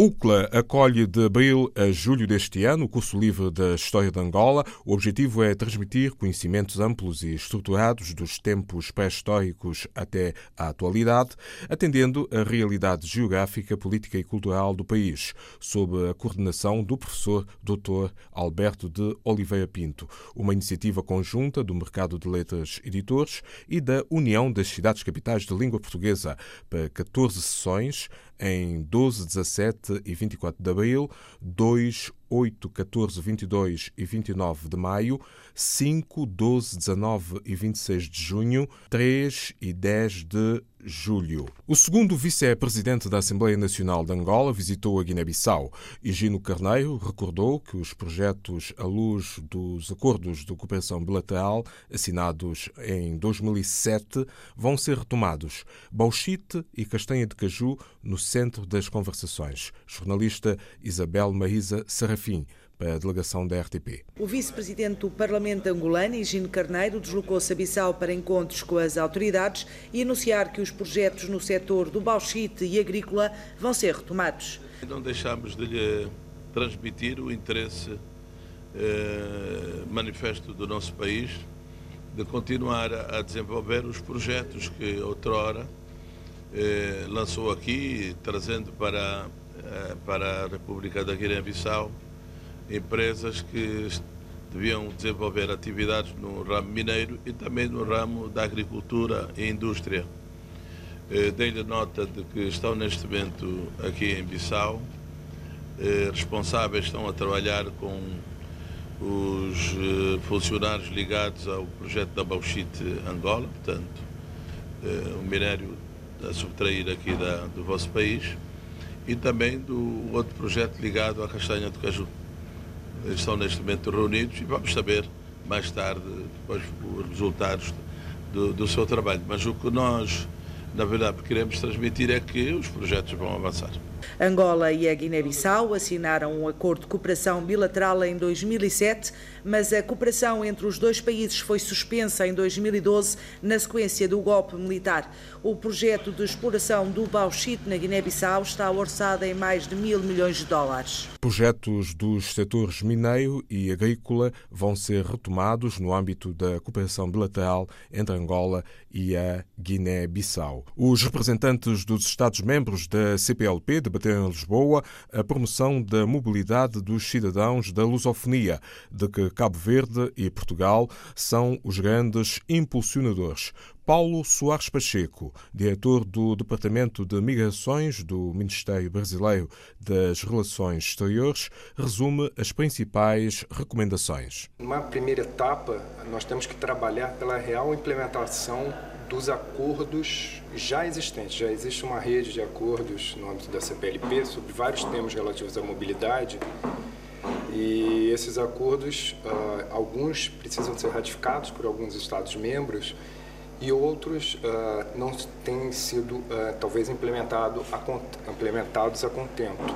UCLA acolhe de abril a julho deste ano o curso livre da História de Angola. O objetivo é transmitir conhecimentos amplos e estruturados dos tempos pré-históricos até à atualidade, atendendo à realidade geográfica, política e cultural do país, sob a coordenação do professor Dr. Alberto de Oliveira Pinto, uma iniciativa conjunta do Mercado de Letras Editores e da União das Cidades Capitais de Língua Portuguesa, para 14 sessões em 12, 17 e 24 de abril, 2, 8, 14, 22 e 29 de maio, 5, 12, 19 e 26 de junho, 3 e 10 de julho. O segundo vice-presidente da Assembleia Nacional de Angola visitou a Guiné-Bissau. Higino Carneiro recordou que os projetos à luz dos acordos de cooperação bilateral assinados em 2007 vão ser retomados. Bauxite e castanha de caju no centro das conversações. Jornalista Isabel Marisa Serafim, para a delegação da RTP. O vice-presidente do Parlamento angolano, Higino Carneiro, deslocou-se a Bissau para encontros com as autoridades e anunciar que os projetos no setor do bauxite e agrícola vão ser retomados. Não deixamos de lhe transmitir o interesse eh, manifesto do nosso país de continuar a desenvolver os projetos que outrora eh, lançou aqui, trazendo para, eh, para a República da Guiné-Bissau empresas que deviam desenvolver atividades no ramo mineiro e também no ramo da agricultura e indústria. Eh, dei-lhe nota de que estão neste momento aqui em Bissau, eh, responsáveis estão a trabalhar com os eh, funcionários ligados ao projeto da Bauxite Angola, portanto, o minério a subtrair aqui da, do vosso país, e também do outro projeto ligado à castanha de caju estão neste momento reunidos e vamos saber mais tarde depois, os resultados do, do seu trabalho. Mas o que nós, na verdade, queremos transmitir é que os projetos vão avançar. Angola e a Guiné-Bissau assinaram um acordo de cooperação bilateral em 2007, mas a cooperação entre os dois países foi suspensa em 2012 na sequência do golpe militar. O projeto de exploração do bauxite na Guiné-Bissau está orçado em mais de mil milhões de dólares. Projetos dos setores mineiro e agrícola vão ser retomados no âmbito da cooperação bilateral entre Angola e a Guiné-Bissau. Os representantes dos Estados-membros da CPLP debateram em Lisboa a promoção da mobilidade dos cidadãos da lusofonia, de que Cabo Verde e Portugal são os grandes impulsionadores. Paulo Soares Pacheco, diretor do Departamento de Migrações do Ministério Brasileiro das Relações Exteriores, resume as principais recomendações. Numa primeira etapa, nós temos que trabalhar pela real implementação dos acordos já existentes. Já existe uma rede de acordos no âmbito da CPLP sobre vários temas relativos à mobilidade. E esses acordos, uh, alguns precisam ser ratificados por alguns Estados-membros e outros uh, não têm sido, uh, talvez, implementado a, implementados a contento.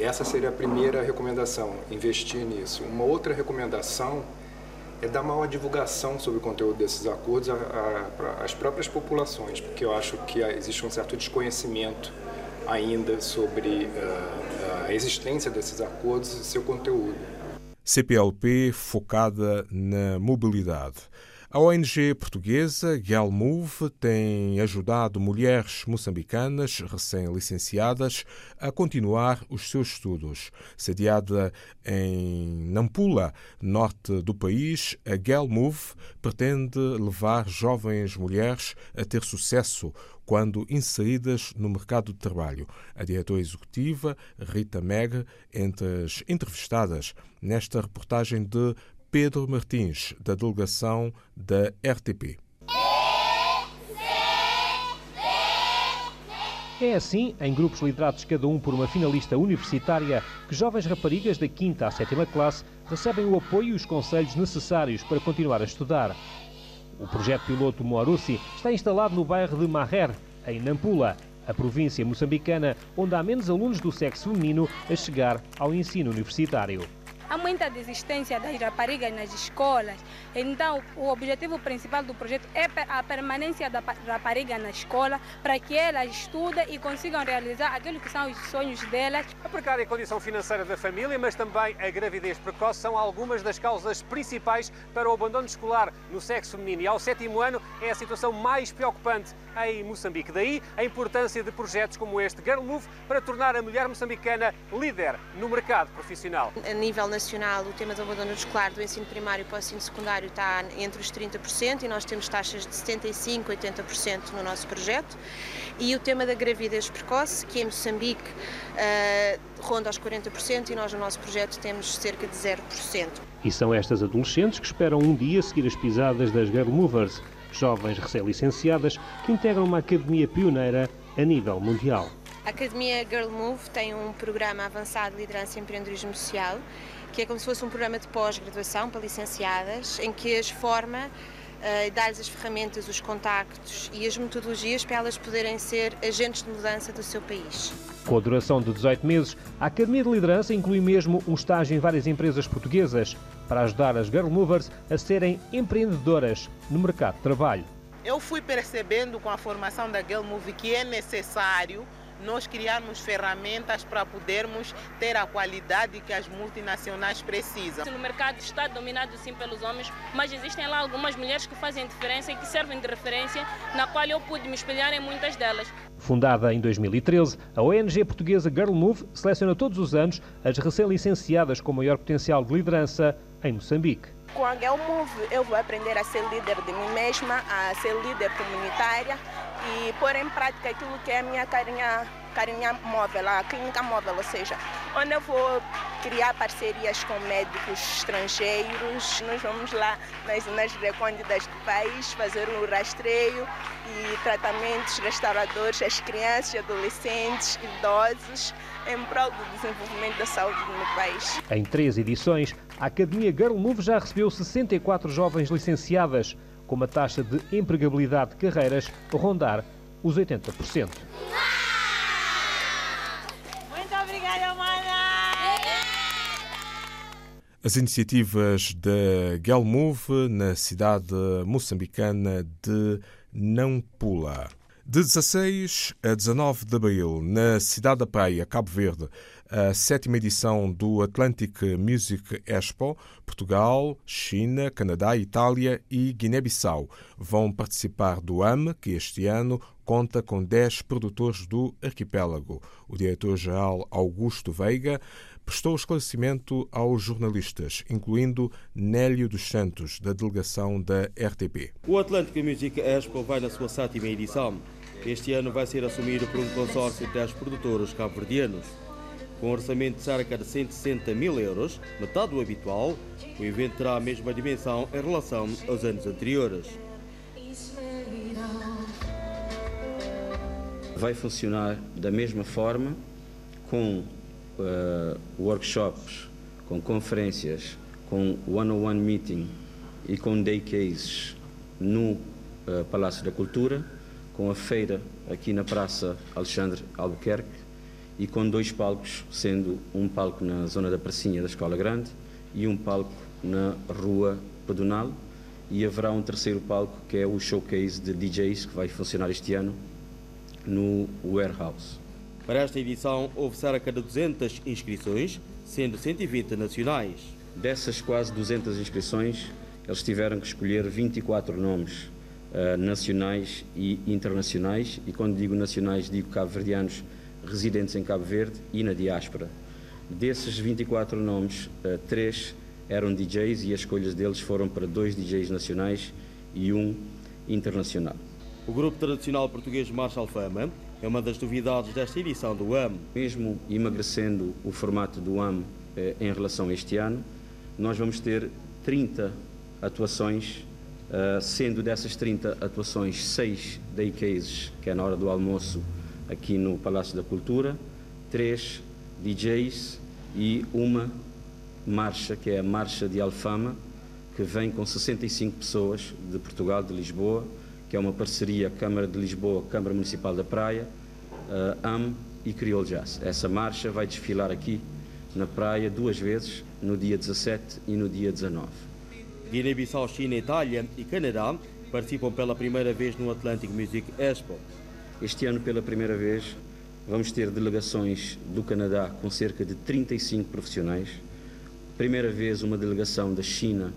essa seria a primeira recomendação, investir nisso. Uma outra recomendação é dar maior divulgação sobre o conteúdo desses acordos às próprias populações, porque eu acho que existe um certo desconhecimento ainda sobre uh, a existência desses acordos e seu conteúdo. CPLP focada na mobilidade. A ONG portuguesa GalMove tem ajudado mulheres moçambicanas recém-licenciadas a continuar os seus estudos. Sediada em Nampula, norte do país, a GalMove pretende levar jovens mulheres a ter sucesso quando inseridas no mercado de trabalho. A diretora executiva, Rita Meg, entre as entrevistadas nesta reportagem de Pedro Martins, da delegação da RTP. É assim, em grupos liderados cada um por uma finalista universitária, que jovens raparigas da 5 à 7 classe recebem o apoio e os conselhos necessários para continuar a estudar. O projeto piloto Moarusi está instalado no bairro de Maher, em Nampula, a província moçambicana onde há menos alunos do sexo feminino a chegar ao ensino universitário. Há muita desistência das raparigas nas escolas. Então, o objetivo principal do projeto é a permanência da rapariga na escola para que elas estudem e consigam realizar aquilo que são os sonhos delas. A precária condição financeira da família, mas também a gravidez precoce são algumas das causas principais para o abandono escolar no sexo feminino. E ao sétimo ano é a situação mais preocupante em Moçambique. Daí a importância de projetos como este Girl Move para tornar a mulher moçambicana líder no mercado profissional. A nível nacional, o tema do abandono escolar do ensino primário para o ensino secundário está entre os 30% e nós temos taxas de 75%, 80% no nosso projeto. E o tema da gravidez precoce, que em Moçambique uh, ronda aos 40% e nós no nosso projeto temos cerca de 0%. E são estas adolescentes que esperam um dia seguir as pisadas das Girl Movers, jovens recém-licenciadas que integram uma academia pioneira a nível mundial. A Academia Girl Move tem um programa avançado de liderança e empreendedorismo social, que é como se fosse um programa de pós-graduação para licenciadas, em que as forma uh, dar-lhes as ferramentas, os contactos e as metodologias para elas poderem ser agentes de mudança do seu país. Com a duração de 18 meses, a Academia de Liderança inclui mesmo um estágio em várias empresas portuguesas para ajudar as Girl Movers a serem empreendedoras no mercado de trabalho. Eu fui percebendo com a formação da Girl Move que é necessário nós criarmos ferramentas para podermos ter a qualidade que as multinacionais precisam. O mercado está dominado sim pelos homens, mas existem lá algumas mulheres que fazem diferença e que servem de referência, na qual eu pude me espelhar em muitas delas. Fundada em 2013, a ONG portuguesa Girl Move seleciona todos os anos as recém-licenciadas com maior potencial de liderança em Moçambique. Com a Girl Move eu vou aprender a ser líder de mim mesma, a ser líder comunitária e pôr em prática aquilo que é a minha carinha, carinha móvel, a clínica móvel, ou seja, onde eu vou criar parcerias com médicos estrangeiros. Nós vamos lá nas zonas recônditas do país fazer um rastreio e tratamentos restauradores às crianças, adolescentes, idosos, em prol do desenvolvimento da saúde no país. Em três edições, a Academia Girl Move já recebeu 64 jovens licenciadas com uma taxa de empregabilidade de carreiras a rondar os 80%. Muito obrigada, mana! As iniciativas da Gelmove na cidade moçambicana de Nampula. De 16 a 19 de abril, na cidade da Praia, Cabo Verde, a sétima edição do Atlantic Music Expo. Portugal, China, Canadá, Itália e Guiné-Bissau vão participar do AM, que este ano conta com 10 produtores do arquipélago. O diretor-geral Augusto Veiga prestou esclarecimento aos jornalistas, incluindo Nélio dos Santos, da delegação da RTP. O Atlantic Music Expo vai na sua sétima edição. Este ano vai ser assumido por um consórcio de 10 produtores cabo-verdianos. Com um orçamento de cerca de 160 mil euros, metade do habitual, o evento terá a mesma dimensão em relação aos anos anteriores. Vai funcionar da mesma forma, com uh, workshops, com conferências, com one-on-one meeting e com day cases no uh, Palácio da Cultura, com a feira aqui na Praça Alexandre Albuquerque e com dois palcos, sendo um palco na zona da Pracinha da Escola Grande e um palco na Rua Pedonal e haverá um terceiro palco que é o showcase de DJs que vai funcionar este ano no Warehouse. Para esta edição houve cerca de 200 inscrições, sendo 120 nacionais. Dessas quase 200 inscrições, eles tiveram que escolher 24 nomes uh, nacionais e internacionais, e quando digo nacionais digo cabo-verdianos residentes em Cabo Verde e na diáspora. Desses 24 nomes, uh, três eram DJs e as escolhas deles foram para dois DJs nacionais e um internacional. O grupo tradicional português Marshall Fama é uma das novidades desta edição do AM. Mesmo emagrecendo o formato do AM eh, em relação a este ano, nós vamos ter 30 atuações, uh, sendo dessas 30 atuações, 6 day cases, que é na hora do almoço, aqui no Palácio da Cultura, três DJs e uma marcha, que é a Marcha de Alfama, que vem com 65 pessoas de Portugal, de Lisboa, que é uma parceria Câmara de Lisboa, Câmara Municipal da Praia, uh, AM e Criol Jazz. Essa marcha vai desfilar aqui na praia duas vezes, no dia 17 e no dia 19. Guiné-Bissau, China, Itália e Canadá participam pela primeira vez no Atlantic Music Expo. Este ano, pela primeira vez, vamos ter delegações do Canadá com cerca de 35 profissionais. Primeira vez, uma delegação da China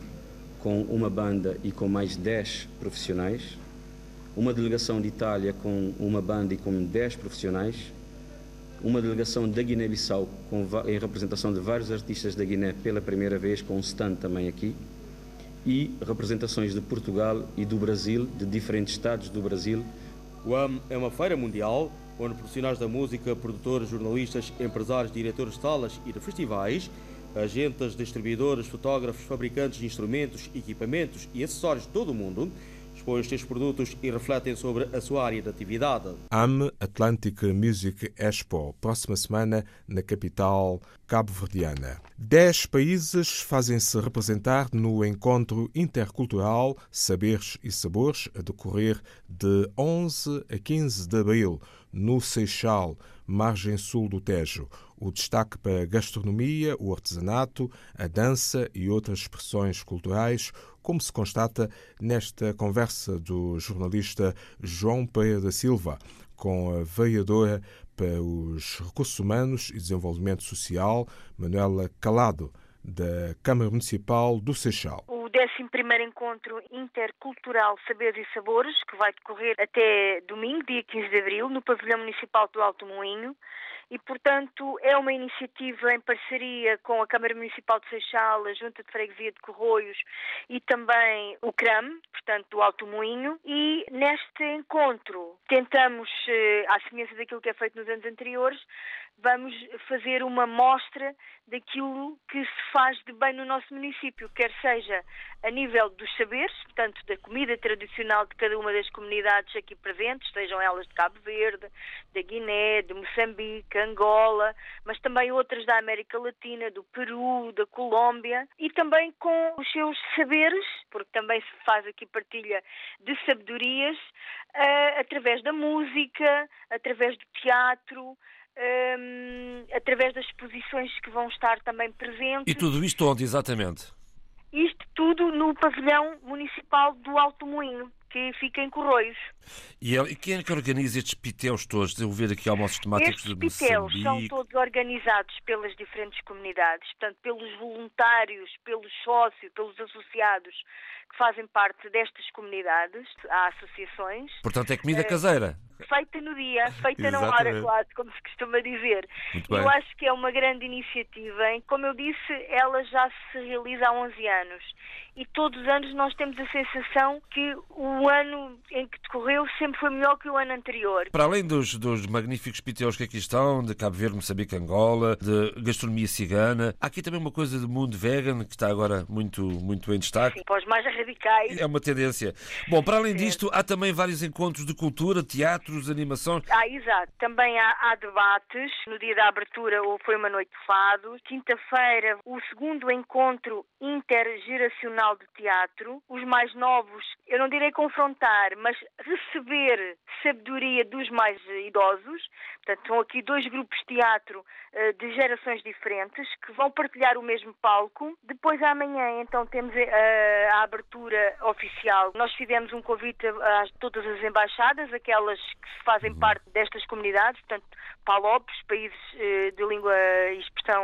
com uma banda e com mais 10 profissionais. Uma delegação de Itália com uma banda e com 10 profissionais. Uma delegação da Guiné-Bissau em representação de vários artistas da Guiné pela primeira vez, com um stand também aqui e representações de Portugal e do Brasil, de diferentes estados do Brasil. O AM é uma feira mundial onde profissionais da música, produtores, jornalistas, empresários, diretores de salas e de festivais, agentes, distribuidores, fotógrafos, fabricantes de instrumentos, equipamentos e acessórios de todo o mundo os seus produtos e refletem sobre a sua área de atividade. AM Atlantic Music Expo, próxima semana na capital cabo-verdiana. Dez países fazem-se representar no encontro intercultural Saberes e Sabores, a decorrer de 11 a 15 de abril, no Seixal, margem sul do Tejo. O destaque para a gastronomia, o artesanato, a dança e outras expressões culturais, como se constata nesta conversa do jornalista João Pereira da Silva com a vereadora para os Recursos Humanos e Desenvolvimento Social, Manuela Calado, da Câmara Municipal do Seixal. O 11 Encontro Intercultural Saberes e Sabores, que vai decorrer até domingo, dia 15 de abril, no Pavilhão Municipal do Alto Moinho e, portanto, é uma iniciativa em parceria com a Câmara Municipal de Seixal, a Junta de Freguesia de Corroios e também o CRAM, portanto, do Alto Moinho. E neste encontro tentamos, eh, à semelhança daquilo que é feito nos anos anteriores, vamos fazer uma mostra daquilo que se faz de bem no nosso município, quer seja a nível dos saberes, portanto, da comida tradicional de cada uma das comunidades aqui presentes, sejam elas de Cabo Verde, da Guiné, de Moçambique, Angola, mas também outras da América Latina, do Peru, da Colômbia, e também com os seus saberes, porque também se faz aqui partilha de sabedorias, uh, através da música, através do teatro, um, através das exposições que vão estar também presentes. E tudo isto onde exatamente? Isto tudo no pavilhão municipal do Alto Moinho, que fica em Corroios. E, e quem é que organiza estes piteus todos? Eu ver aqui almoços temáticos estes de piteus são todos organizados pelas diferentes comunidades, portanto, pelos voluntários, pelos sócios, pelos associados que fazem parte destas comunidades, há associações. Portanto, é comida caseira feita no dia, feita na hora, quase, como se costuma dizer. Muito eu acho que é uma grande iniciativa. Hein? Como eu disse, ela já se realiza há 11 anos. E todos os anos nós temos a sensação que o ano em que decorreu sempre foi melhor que o ano anterior. Para além dos, dos magníficos piteus que aqui estão, de Cabo Verde, Moçambique, Angola, de gastronomia cigana, há aqui também uma coisa do mundo vegan que está agora muito, muito em destaque. Sim, para os mais radicais. É uma tendência. Bom, para além disto, há também vários encontros de cultura, teatro, teatros, animação. Ah, exato. Também há, há, debates. No dia da abertura foi uma noite de fado. Quinta-feira, o segundo encontro intergeracional de teatro. Os mais novos, eu não direi confrontar, mas receber sabedoria dos mais idosos. Portanto, são aqui dois grupos de teatro uh, de gerações diferentes que vão partilhar o mesmo palco. Depois, amanhã, então, temos a, eh, a abertura oficial. Nós fizemos um convite a, a todas as embaixadas, aquelas que fazem uhum. parte destas comunidades, portanto, PALOPs, países eh, de língua e expressão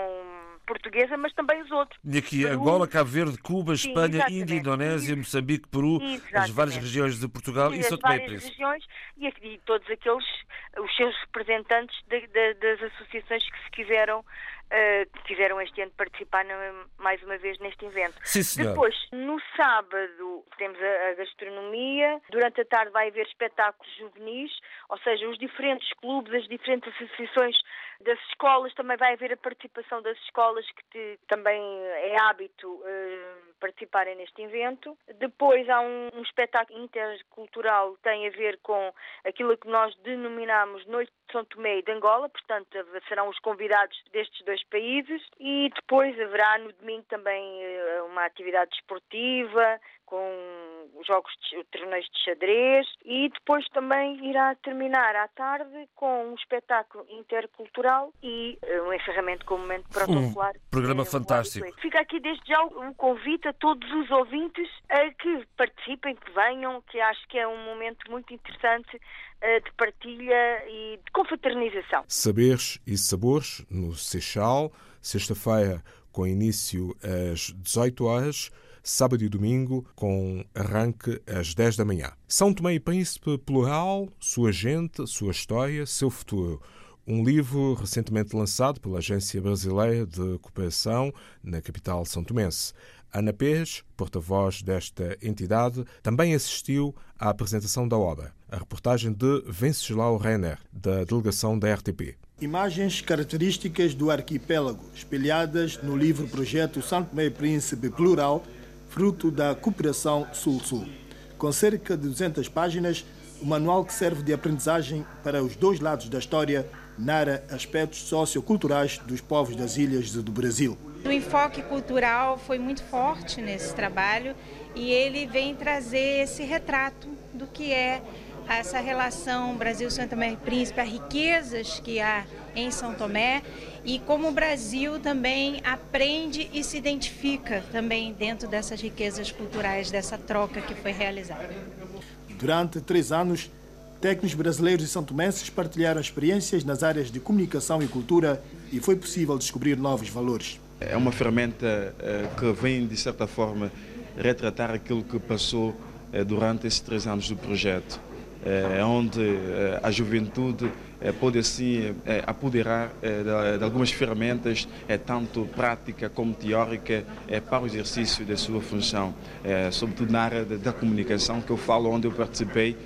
portuguesa, mas também os outros. E aqui Peru, Angola, Cabo Verde, Cuba, Sim, Espanha. Índia, Indonésia, Moçambique, Peru, exatamente. as várias regiões de Portugal e, e São Tomé regiões e, e, todos aqueles, os seus representantes de, de, das associações que se quiseram uh, que quiseram este ano participar mais uma vez neste evento. Sim. Depois, no sábado, temos a, a, gastronomia, durante a tarde vai haver espetáculos juvenis, ou seja, os diferentes clubes, as diferentes associações das escolas, também vai haver a participação das escolas que te, também é hábito uh, participarem neste evento. Depois há um, um espetáculo intercultural que tem a ver com aquilo que nós denominamos Noite de São Tomé e de Angola, portanto serão os convidados destes dois países e depois haverá no domingo também uma atividade esportiva com jogos, de, torneios de xadrez e depois também irá terminar à tarde com um espetáculo intercultural e eh, um encerramento com um momento protocolar. Um programa é, fantástico. Fica aqui desde já um convite a todos os ouvintes a que participem, que venham, que acho que é um momento muito interessante eh, de partilha e de confraternização. Saberes e sabores no Seixal, sexta-feira com início às 18 horas, sábado e domingo com arranque às 10 da manhã. São Tomé e Príncipe plural, sua gente, sua história, seu futuro. Um livro recentemente lançado pela Agência Brasileira de Cooperação na capital são tomense. Ana Pérez, porta-voz desta entidade, também assistiu à apresentação da obra. A reportagem de Venceslau Renner, da delegação da RTP. Imagens características do arquipélago, espelhadas no livro Projeto Santo Meio Príncipe Plural, fruto da cooperação Sul-Sul. Com cerca de 200 páginas, o manual que serve de aprendizagem para os dois lados da história narra aspectos socioculturais dos povos das ilhas do Brasil. O enfoque cultural foi muito forte nesse trabalho e ele vem trazer esse retrato do que é essa relação Brasil-São Tomé e Príncipe, as riquezas que há em São Tomé e como o Brasil também aprende e se identifica também dentro dessas riquezas culturais, dessa troca que foi realizada. Durante três anos, técnicos brasileiros e santomenses partilharam experiências nas áreas de comunicação e cultura e foi possível descobrir novos valores. É uma ferramenta eh, que vem, de certa forma, retratar aquilo que passou eh, durante esses três anos do projeto. É, onde a juventude pode assim apoderar de algumas ferramentas, tanto prática como teórica, para o exercício da sua função, sobretudo na área da comunicação, que eu falo onde eu participei.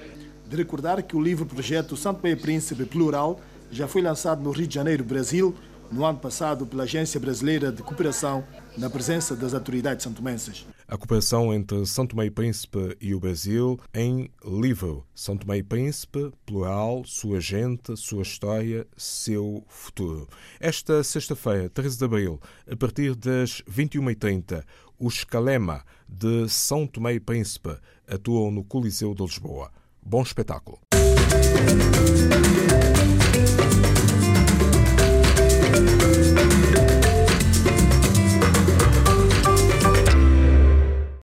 De recordar que o livro projeto Santo Meio Príncipe Plural já foi lançado no Rio de Janeiro, Brasil, no ano passado pela Agência Brasileira de Cooperação, na presença das autoridades santomenses. A cooperação entre São Tomé e Príncipe e o Brasil em livro São Tomé e Príncipe, plural, sua gente, sua história, seu futuro. Esta sexta-feira, 13 de abril, a partir das 21h30, os Calema de São Tomé e Príncipe atuam no Coliseu de Lisboa. Bom espetáculo.